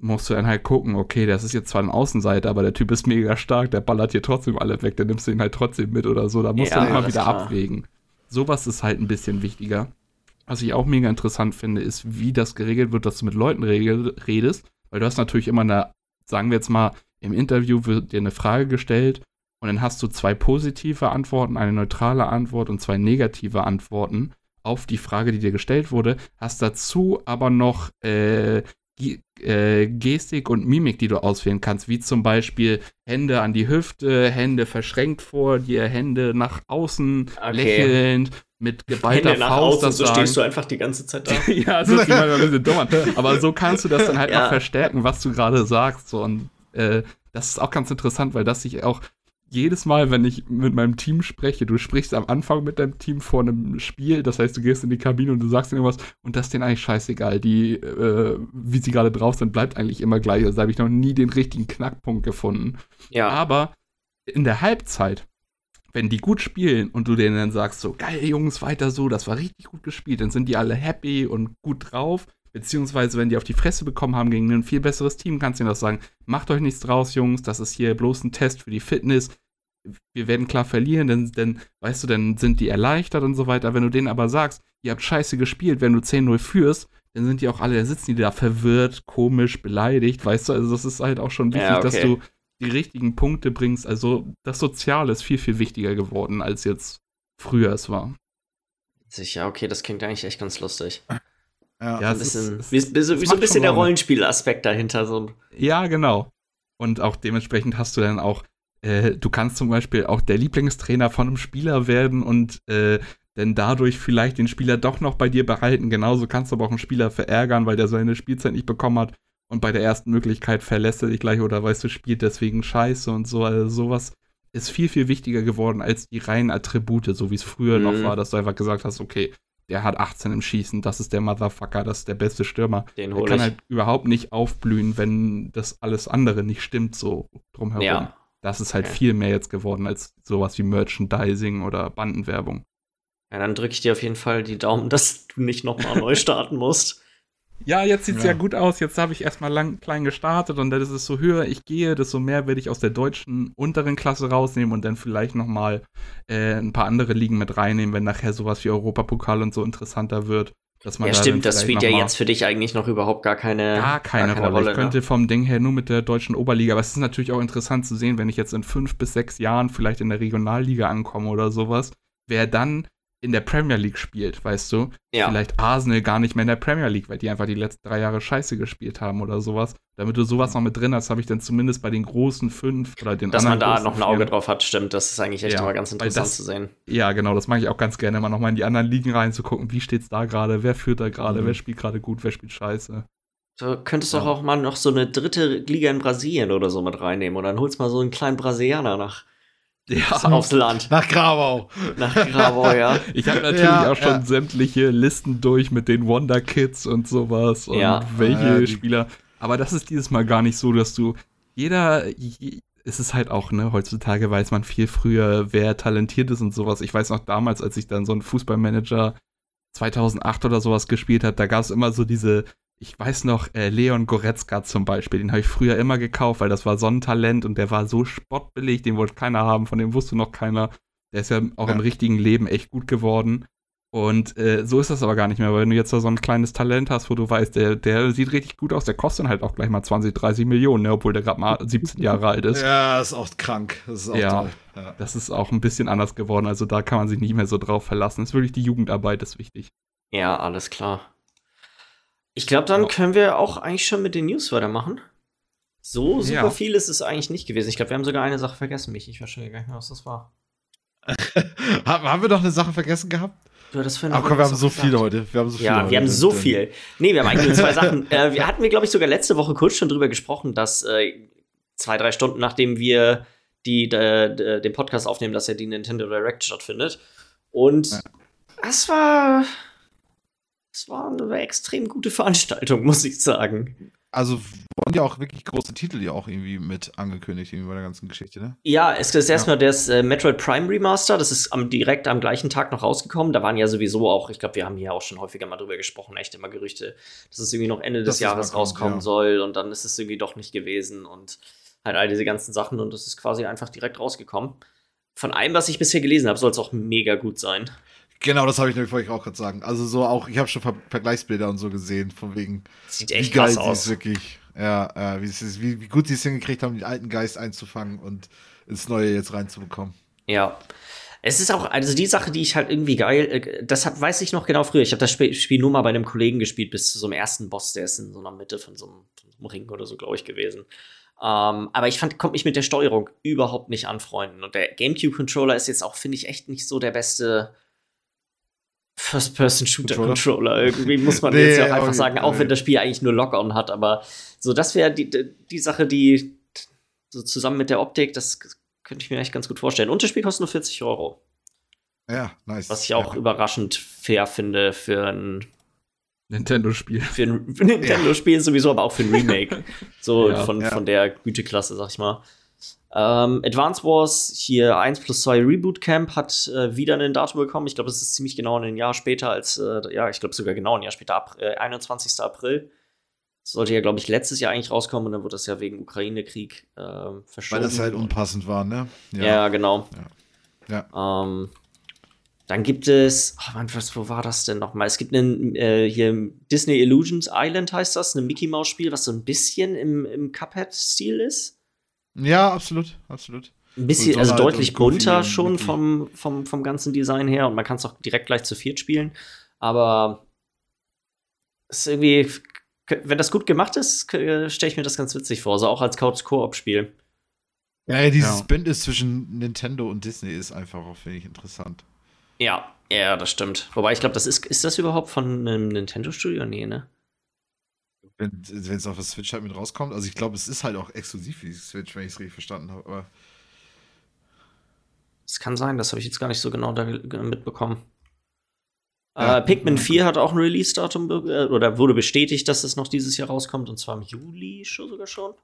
Musst du dann halt gucken, okay, das ist jetzt zwar ein Außenseiter, aber der Typ ist mega stark, der ballert hier trotzdem alle weg, dann nimmst du ihn halt trotzdem mit oder so. Da musst ja, du dann immer wieder klar. abwägen. Sowas ist halt ein bisschen wichtiger. Was ich auch mega interessant finde, ist, wie das geregelt wird, dass du mit Leuten redest, weil du hast natürlich immer eine, sagen wir jetzt mal, im Interview wird dir eine Frage gestellt und dann hast du zwei positive Antworten, eine neutrale Antwort und zwei negative Antworten auf die Frage, die dir gestellt wurde. Hast dazu aber noch äh, äh, Gestik und Mimik, die du auswählen kannst, wie zum Beispiel Hände an die Hüfte, Hände verschränkt vor dir, Hände nach außen, okay. lächelnd, mit geballter Hände Faust. Außen, so sagen. stehst du einfach die ganze Zeit da. ja, so ist manchmal ein bisschen dummer. Aber so kannst du das dann halt ja. noch verstärken, was du gerade sagst. So. Und äh, das ist auch ganz interessant, weil das sich auch jedes Mal, wenn ich mit meinem Team spreche, du sprichst am Anfang mit deinem Team vor einem Spiel, das heißt, du gehst in die Kabine und du sagst ihnen irgendwas und das ist denen eigentlich scheißegal. Die, äh, wie sie gerade drauf sind, bleibt eigentlich immer gleich. Also da habe ich noch nie den richtigen Knackpunkt gefunden. Ja. Aber in der Halbzeit, wenn die gut spielen und du denen dann sagst, so, geil, Jungs, weiter so, das war richtig gut gespielt, dann sind die alle happy und gut drauf. Beziehungsweise, wenn die auf die Fresse bekommen haben gegen ein viel besseres Team, kannst du ihnen das sagen. Macht euch nichts draus, Jungs, das ist hier bloß ein Test für die Fitness. Wir werden klar verlieren, denn, denn, weißt du, dann sind die erleichtert und so weiter. Wenn du denen aber sagst, ihr habt scheiße gespielt, wenn du 10-0 führst, dann sind die auch alle, da sitzen die da verwirrt, komisch, beleidigt, weißt du, also das ist halt auch schon wichtig, ja, okay. dass du die richtigen Punkte bringst. Also das Soziale ist viel, viel wichtiger geworden, als jetzt früher es war. Sicher, okay, das klingt eigentlich echt ganz lustig. Ja, ja ein bisschen, ist, wie, so, ein bisschen der Rollenspielaspekt dahinter. So. Ja, genau. Und auch dementsprechend hast du dann auch, äh, du kannst zum Beispiel auch der Lieblingstrainer von einem Spieler werden und äh, dann dadurch vielleicht den Spieler doch noch bei dir behalten. Genauso kannst du aber auch einen Spieler verärgern, weil der seine Spielzeit nicht bekommen hat und bei der ersten Möglichkeit verlässt er dich gleich oder weißt du, spielt deswegen scheiße und so. Also sowas ist viel, viel wichtiger geworden als die reinen Attribute, so wie es früher mhm. noch war, dass du einfach gesagt hast, okay, der hat 18 im Schießen, das ist der Motherfucker, das ist der beste Stürmer. Den der kann ich. halt überhaupt nicht aufblühen, wenn das alles andere nicht stimmt, so drumherum. Ja. Das ist halt okay. viel mehr jetzt geworden als sowas wie Merchandising oder Bandenwerbung. Ja, dann drücke ich dir auf jeden Fall die Daumen, dass du nicht nochmal neu starten musst. Ja, jetzt sieht es Ja. ja. gut aus. Jetzt habe ich erstmal lang, klein gestartet und dann ist es so höher ich gehe, desto mehr werde ich aus der deutschen unteren Klasse rausnehmen und dann vielleicht nochmal äh, ein paar andere Ligen mit reinnehmen, wenn nachher sowas wie Europapokal und so interessanter wird. Dass man Ja, da stimmt, das spielt ja jetzt für dich eigentlich noch überhaupt gar keine, Gar keine, Rolle. Ich könnte vom Ding her nur mit der deutschen Oberliga, aber es ist natürlich auch interessant zu sehen, wenn ich jetzt in fünf bis sechs Jahren vielleicht in der Regionalliga ankomme oder sowas, wer dann in der Premier League spielt, weißt du? Ja. Vielleicht Arsenal gar nicht mehr in der Premier League, weil die einfach die letzten drei Jahre scheiße gespielt haben oder sowas. Damit du sowas noch mit drin hast, habe ich dann zumindest bei den großen fünf oder den Dass man anderen da großen noch ein Auge vier- drauf hat, stimmt. Das ist eigentlich echt Ja, immer ganz interessant das- zu sehen. Ja, genau, das mache ich auch ganz gerne, mal nochmal in die anderen Ligen reinzugucken, wie steht's da gerade, wer führt da gerade, Mhm. wer spielt gerade gut, wer spielt scheiße. Du könntest Ja. doch auch mal noch so eine dritte Liga in Brasilien oder so mit reinnehmen und dann holst mal so einen kleinen Brasilianer nach Ja, aufs Land. Nach Grabau. Nach Grabau, ja. Ich habe natürlich Ja, auch schon ja. sämtliche Listen durch mit den Wonder Kids und sowas und Ja. welche Spieler. Aber das ist dieses Mal gar nicht so, dass du jeder. je- Es ist halt auch, ne, heutzutage weiß man viel früher, wer talentiert ist und sowas. Ich weiß noch damals, als ich dann so einen Fußballmanager 2008 oder sowas gespielt habe, da gab es immer so diese, ich weiß noch, äh, Leon Goretzka zum Beispiel, den habe ich früher immer gekauft, weil das war so ein Talent und der war so spottbillig, den wollte keiner haben, von dem wusste noch keiner. Der ist ja auch Ja. im richtigen Leben echt gut geworden. Und äh, so ist das aber gar nicht mehr, weil wenn du jetzt da so ein kleines Talent hast, wo du weißt, der, der sieht richtig gut aus, der kostet dann halt auch gleich mal 20, 30 Millionen, ne, obwohl der gerade mal 17 Jahre alt ist. Ja, ist auch krank. Das ist auch Ja. toll. Ja. Das ist auch ein bisschen anders geworden, also da kann man sich nicht mehr so drauf verlassen. Es ist wirklich die Jugendarbeit, ist wichtig. Ja, alles klar. Ich glaube, dann Ja. können wir auch eigentlich schon mit den News weitermachen. So super Ja. viel ist es eigentlich nicht gewesen. Ich glaube, wir haben sogar eine Sache vergessen, mich. Ich weiß schon gar nicht mehr, was das war. haben, wir noch eine Sache vergessen gehabt? Du hattest vorhin Aber komm, wir haben so gesagt. viele heute. Wir haben so viele Ja, heute. wir haben so viel. Nee, wir haben eigentlich nur zwei Sachen. Äh, wir hatten wir, glaube ich, sogar letzte Woche kurz schon drüber gesprochen, dass äh, zwei, drei Stunden nachdem wir die, äh, d- den Podcast aufnehmen, dass ja die Nintendo Direct stattfindet. Und Ja. es war. Es war eine extrem gute Veranstaltung, muss ich sagen. Also wurden ja auch wirklich große Titel ja auch irgendwie mit angekündigt, irgendwie bei der ganzen Geschichte, ne? Ja, es ist erstmal das äh, Metroid Prime Remaster, das ist am, direkt am gleichen Tag noch rausgekommen. Da waren ja sowieso auch, ich glaube, wir haben hier auch schon häufiger mal drüber gesprochen, echt immer Gerüchte, dass es irgendwie noch Ende Dass des Jahres kommt, rauskommen ja. soll und dann ist es irgendwie doch nicht gewesen und halt all diese ganzen Sachen und es ist quasi einfach direkt rausgekommen. Von allem, was ich bisher gelesen habe, soll es auch mega gut sein. Genau, das habe ich nämlich ich auch gerade sagen. Also so auch, ich habe schon Ver Vergleichsbilder und so gesehen, von wegen, Sieht wie echt geil krass aus. wirklich, ja, äh, wie, ist, wie, wie gut sie es hingekriegt haben, den alten Geist einzufangen und ins Neue jetzt reinzubekommen. Ja. Es ist auch, also die Sache, die ich halt irgendwie geil, äh, das hat, weiß ich noch genau früher. Ich habe das Spiel, nur mal bei einem Kollegen gespielt, bis zu so einem ersten Boss, der ist in so einer Mitte von so einem, von so einem Ring oder so, glaube ich, gewesen. Ähm, aber ich fand, kommt mich mit der Steuerung überhaupt nicht anfreunden. Und der GameCube-Controller ist jetzt auch, finde ich, echt nicht so der beste First-Person-Shooter-Controller. Irgendwie muss man Nee, jetzt ja auch einfach okay, sagen, auch nee. wenn das Spiel eigentlich nur Lock-on hat. Aber so, das wäre die, die Sache, die so zusammen mit der Optik, das könnte ich mir echt ganz gut vorstellen. Und das Spiel kostet nur 40 Euro. Ja, nice. Was ich auch ja. überraschend fair finde für ein, Nintendo-Spiel. für ein Nintendo-Spiel sowieso, aber auch für ein Remake. So Ja, von, ja. von der Güteklasse, sag ich mal. Ähm, Advance Wars, hier 1 plus 2 Reboot Camp, hat äh, wieder ein Datum bekommen. Ich glaube, es ist ziemlich genau ein Jahr später als, äh, ja, ich glaube sogar genau ein Jahr später, Ap äh, 21. April. Das sollte ja, glaube ich, letztes Jahr eigentlich rauskommen und dann wurde das ja wegen Ukraine-Krieg verschoben. Weil das halt unpassend war, ne? Ja, genau. Ja. Ähm, dann gibt es, oh Mann, was, wo war das denn nochmal? Es gibt einen, äh, hier Disney Illusions Island heißt das, ein Mickey Mouse Spiel, was so ein bisschen im, im Cuphead-Stil ist. Ja, absolut, absolut. Ein bisschen, also deutlich bunter schon Mickey. vom, vom, vom ganzen Design her und man kann es auch direkt gleich zu viert spielen. Aber es ist irgendwie, wenn das gut gemacht ist, stelle ich mir das ganz witzig vor. So auch als Couch-Koop-Spiel. Ja, ja dieses Ja. Bündnis zwischen Nintendo und Disney ist einfach auch, finde ich, interessant. Ja, ja, das stimmt. Wobei ich glaube, das ist, ist das überhaupt von einem Nintendo-Studio? Nee, ne? Wenn es auf der Switch halt mit rauskommt. Also ich glaube, es ist halt auch exklusiv für die Switch, wenn ich es richtig verstanden habe. Aber Das kann sein, das habe ich jetzt gar nicht so genau mitbekommen. Ja. äh, Pikmin 4 hat auch ein Release-Datum äh, oder wurde bestätigt, dass es noch dieses Jahr rauskommt und zwar im Juli schon sogar schon.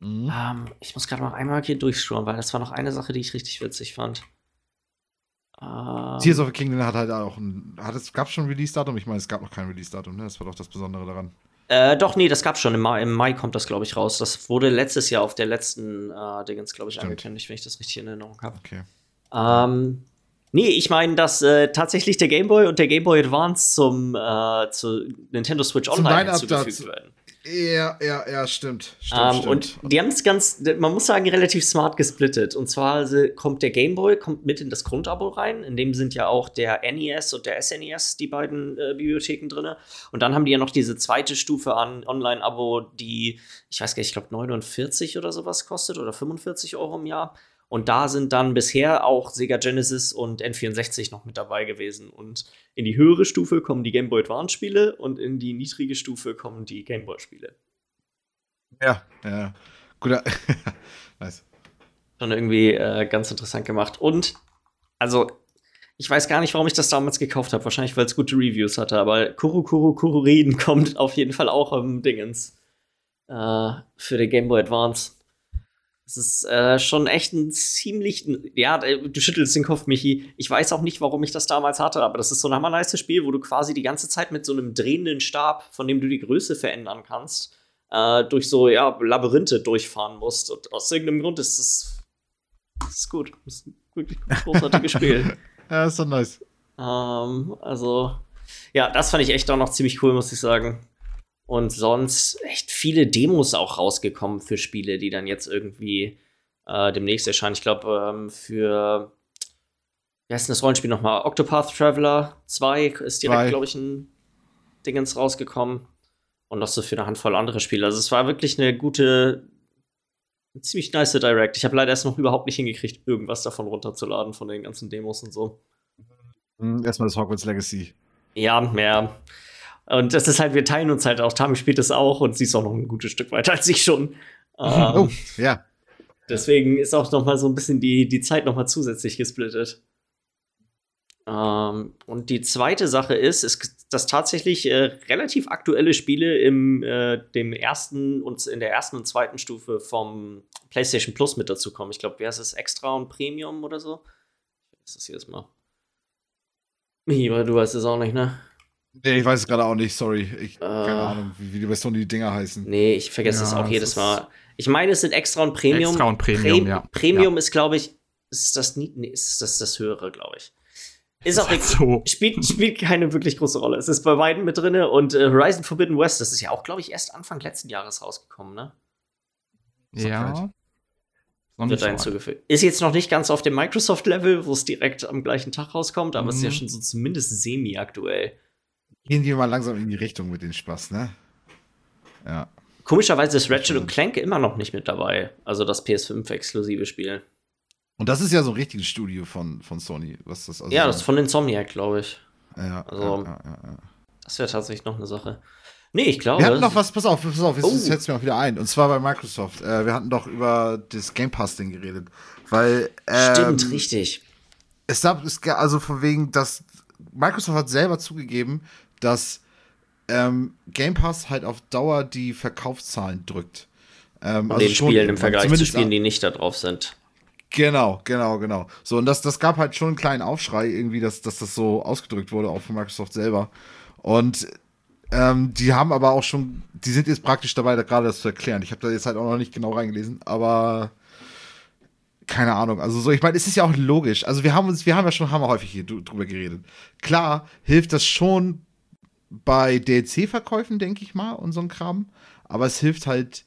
Mhm. Ähm, ich muss gerade noch einmal hier durchschauen, weil das war noch eine Sache, die ich richtig witzig fand. Ähm, Tears of the Kingdom hat halt auch ein. Hat es, gab es schon ein Release-Datum? Ich meine, es gab noch kein Release-Datum, ne? Das war doch das Besondere daran. Äh, doch, nee, das gab schon. Im Mai, Im Mai kommt das, glaube ich, raus. Das wurde letztes Jahr auf der letzten äh, Dingens, glaube ich, Stimmt. angekündigt, wenn ich das richtig in Erinnerung habe. Okay. Ähm, nee, ich meine, dass äh, tatsächlich der Game Boy und der Game Boy Advance zum äh, zu Nintendo Switch Online hinzugefügt werden. Ja, ja, ja, stimmt. stimmt, um, ähm, stimmt. Und die haben es ganz, man muss sagen, relativ smart gesplittet. Und zwar also, kommt der Game Boy kommt mit in das Grundabo rein. In dem sind ja auch der NES und der SNES, die beiden äh, Bibliotheken drin. Und dann haben die ja noch diese zweite Stufe an Online-Abo, die, ich weiß gar nicht, ich glaube 49 oder sowas kostet oder 45 Euro im Jahr. Und da sind dann bisher auch Sega Genesis und N64 noch mit dabei gewesen. Und in die höhere Stufe kommen die Game Boy Advance Spiele und in die niedrige Stufe kommen die Game Boy Spiele. Ja, ja. Guter. nice. Schon irgendwie äh, ganz interessant gemacht. Und, also, ich weiß gar nicht, warum ich das damals gekauft habe. Wahrscheinlich, weil es gute Reviews hatte. Aber Kuru Kuru Kuru Reden kommt auf jeden Fall auch im Dingens. Äh, für den Game Boy Advance. Es ist äh, schon echt ein ziemlich. Ja, äh, du schüttelst den Kopf, Michi. Ich weiß auch nicht, warum ich das damals hatte, aber das ist so ein hammernices Spiel, wo du quasi die ganze Zeit mit so einem drehenden Stab, von dem du die Größe verändern kannst, äh, durch so ja, Labyrinthe durchfahren musst. Und aus irgendeinem Grund ist es. Das ist gut. Das ist ein wirklich großartiges Spiel. ja, ist so nice. Ähm, also, ja, das fand ich echt auch noch ziemlich cool, muss ich sagen. Und sonst echt viele Demos auch rausgekommen für Spiele, die dann jetzt irgendwie äh, demnächst erscheinen. Ich glaube, ähm, für wie heißt denn das Rollenspiel nochmal? Octopath Traveler 2 ist direkt, glaube ich, ein Dingens rausgekommen. Und noch so für eine Handvoll andere Spiele. Also es war wirklich eine gute, eine ziemlich nice Direct. Ich habe leider erst noch überhaupt nicht hingekriegt, irgendwas davon runterzuladen, von den ganzen Demos und so. Hm, erstmal das Hogwarts Legacy. Ja, mehr. Und das ist halt, wir teilen uns halt auch. Tami spielt es auch und sie ist auch noch ein gutes Stück weiter als ich schon. Ähm, oh, ja. Deswegen ist auch noch mal so ein bisschen die, die Zeit noch mal zusätzlich gesplittet. Ähm, und die zweite Sache ist, ist dass tatsächlich äh, relativ aktuelle Spiele im äh, dem ersten und in der ersten und zweiten Stufe vom PlayStation Plus mit dazu kommen. Ich glaube, wer ist es? Extra und Premium oder so? Was ist das jedes Mal? Michi, du weißt es auch nicht, ne? Nee, ich weiß es gerade auch nicht, sorry. Ich, äh, keine Ahnung, wie, wie die Version die Dinger heißen. Nee, ich vergesse es auch jedes Mal. Ich meine, es sind extra und Premium. Extra und Premium, Pre ja. Premium ja. ist, glaube ich, ist das nie, nee, ist das das höhere, glaube ich. Ist auch ist so. spielt, spielt keine wirklich große Rolle. Es ist bei beiden mit drin und äh, Horizon Forbidden West, das ist ja auch, glaube ich, erst Anfang letzten Jahres rausgekommen, ne? Ja. Wird hinzugefügt. Ist jetzt noch nicht ganz auf dem Microsoft-Level, wo es direkt am gleichen Tag rauskommt, aber mhm. es ist ja mhm. schon so zumindest semi-aktuell. Gehen wir mal langsam in die Richtung mit dem Spaß, ne? Ja. Komischerweise ist Ratchet und Clank immer noch nicht mit dabei. Also das PS5-exklusive Spiel. Und das ist ja so ein richtiges Studio von, von Sony. Was das also ja, das ist von Insomniac, glaube ich. Ja, also, ja, ja, ja, Das wäre tatsächlich noch eine Sache. Nee, ich glaube. Wir hatten noch was, pass auf, pass auf, jetzt oh. fällt mir auch wieder ein. Und zwar bei Microsoft. Äh, wir hatten doch über das Game Pass-Ding geredet. Weil. Ähm, Stimmt, richtig. Es gab, also von wegen, dass Microsoft hat selber zugegeben, dass ähm, Game Pass halt auf Dauer die Verkaufszahlen drückt. Ähm, also den Spielen im Vergleich zu Spielen, die nicht da drauf sind. Genau, genau, genau. So, und das, das gab halt schon einen kleinen Aufschrei, irgendwie, dass, dass das so ausgedrückt wurde, auch von Microsoft selber. Und ähm, die haben aber auch schon, die sind jetzt praktisch dabei, da gerade das zu erklären. Ich habe da jetzt halt auch noch nicht genau reingelesen, aber keine Ahnung. Also so, ich meine, es ist ja auch logisch. Also wir haben uns, wir haben ja schon haben wir häufig hier drüber geredet. Klar hilft das schon bei DLC-Verkäufen, denke ich mal, und so ein Kram. Aber es hilft halt,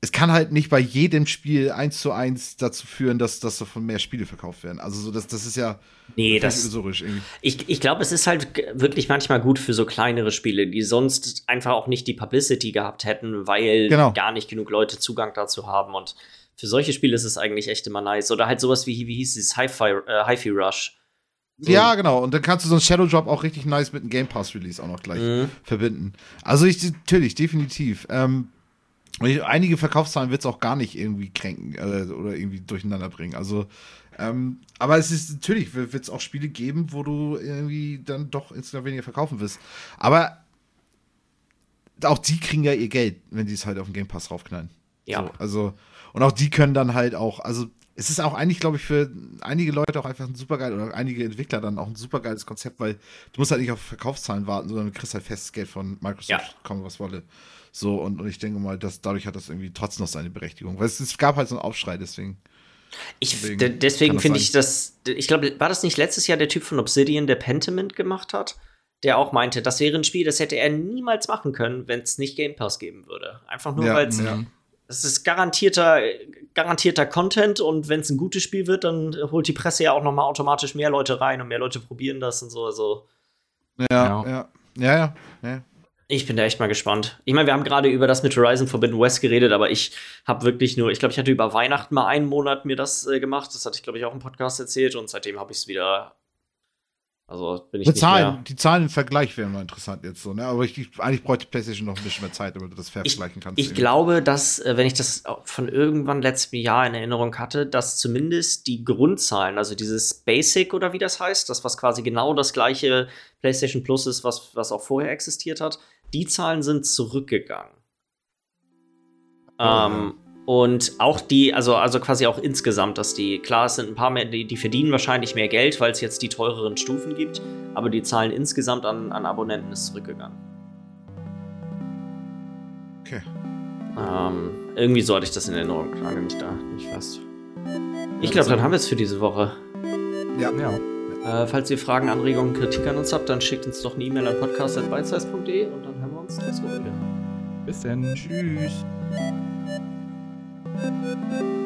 es kann halt nicht bei jedem Spiel eins zu eins dazu führen, dass, dass davon mehr Spiele verkauft werden. Also so, das, das ist ja nee, das, illusorisch irgendwie. Ich, ich glaube, es ist halt wirklich manchmal gut für so kleinere Spiele, die sonst einfach auch nicht die Publicity gehabt hätten, weil genau. gar nicht genug Leute Zugang dazu haben. Und für solche Spiele ist es eigentlich echt immer nice. Oder halt sowas wie, wie hieß es, Hi-Fi äh, Hi Rush so. Ja, genau. Und dann kannst du so einen Shadow Drop auch richtig nice mit einem Game Pass Release auch noch gleich mhm. verbinden. Also ich natürlich, definitiv. Ähm, einige Verkaufszahlen wird es auch gar nicht irgendwie kränken äh, oder irgendwie durcheinander bringen. Also, ähm, aber es ist natürlich, wird es auch Spiele geben, wo du irgendwie dann doch insgesamt weniger verkaufen wirst. Aber auch die kriegen ja ihr Geld, wenn die es halt auf den Game Pass draufknallen. Ja. So, also, und auch die können dann halt auch, also es ist auch eigentlich, glaube ich, für einige Leute auch einfach ein supergeil oder einige Entwickler dann auch ein supergeiles Konzept, weil du musst halt nicht auf Verkaufszahlen warten, sondern du kriegst halt festes Geld von Microsoft, Ja. kommen was wolle. So, und, und ich denke mal, dass dadurch hat das irgendwie trotzdem noch seine Berechtigung. Weil es, es gab halt so einen Aufschrei, deswegen. Ich, Deswegen de- deswegen finde ich das, ich glaube, war das nicht letztes Jahr der Typ von Obsidian, der Pentiment gemacht hat? Der auch meinte, das wäre ein Spiel, das hätte er niemals machen können, wenn es nicht Game Pass geben würde. Einfach nur, Ja, weil es ja. es ist garantierter, garantierter Content und wenn es ein gutes Spiel wird, dann holt die Presse ja auch noch mal automatisch mehr Leute rein und mehr Leute probieren das und so. Also Ja, Ja. ja, ja, ja. ja. ich bin da echt mal gespannt. Ich meine, wir haben gerade über das mit Horizon Forbidden West geredet, aber ich habe wirklich nur, ich glaube, ich hatte über Weihnachten mal einen Monat mir das äh, gemacht. Das hatte ich, glaube ich, auch im Podcast erzählt und seitdem habe ich es wieder. Also bin ich Die nicht Zahlen, mehr. die Zahlen im Vergleich wären mal interessant jetzt so, ne? Aber ich, ich eigentlich bräuchte PlayStation noch ein bisschen mehr Zeit, damit du das Ich, vergleichen kannst. ich irgendwie. glaube, dass, äh, wenn ich das von irgendwann letztem Jahr in Erinnerung hatte, dass zumindest die Grundzahlen, also dieses Basic oder wie das heißt, das, was quasi genau das gleiche PlayStation Plus ist, was, was auch vorher existiert hat, die Zahlen sind zurückgegangen. Ähm, und auch die, also, also quasi auch insgesamt, dass die, klar, es sind ein paar mehr, die, die verdienen wahrscheinlich mehr Geld, weil es jetzt die teureren Stufen gibt, aber die Zahlen insgesamt an, an Abonnenten ist zurückgegangen. Okay. Ähm, irgendwie so hatte ich das in Erinnerung, nagel mich da nicht fest. Ich glaube, dann haben wir es für diese Woche. Ja. Ja. Äh, falls ihr Fragen, Anregungen, Kritik an uns habt, dann schickt uns doch eine E-Mail an podcast.beizeiss.de und dann hören wir uns nächste Woche wieder. Bis dann. Tschüss. Müzik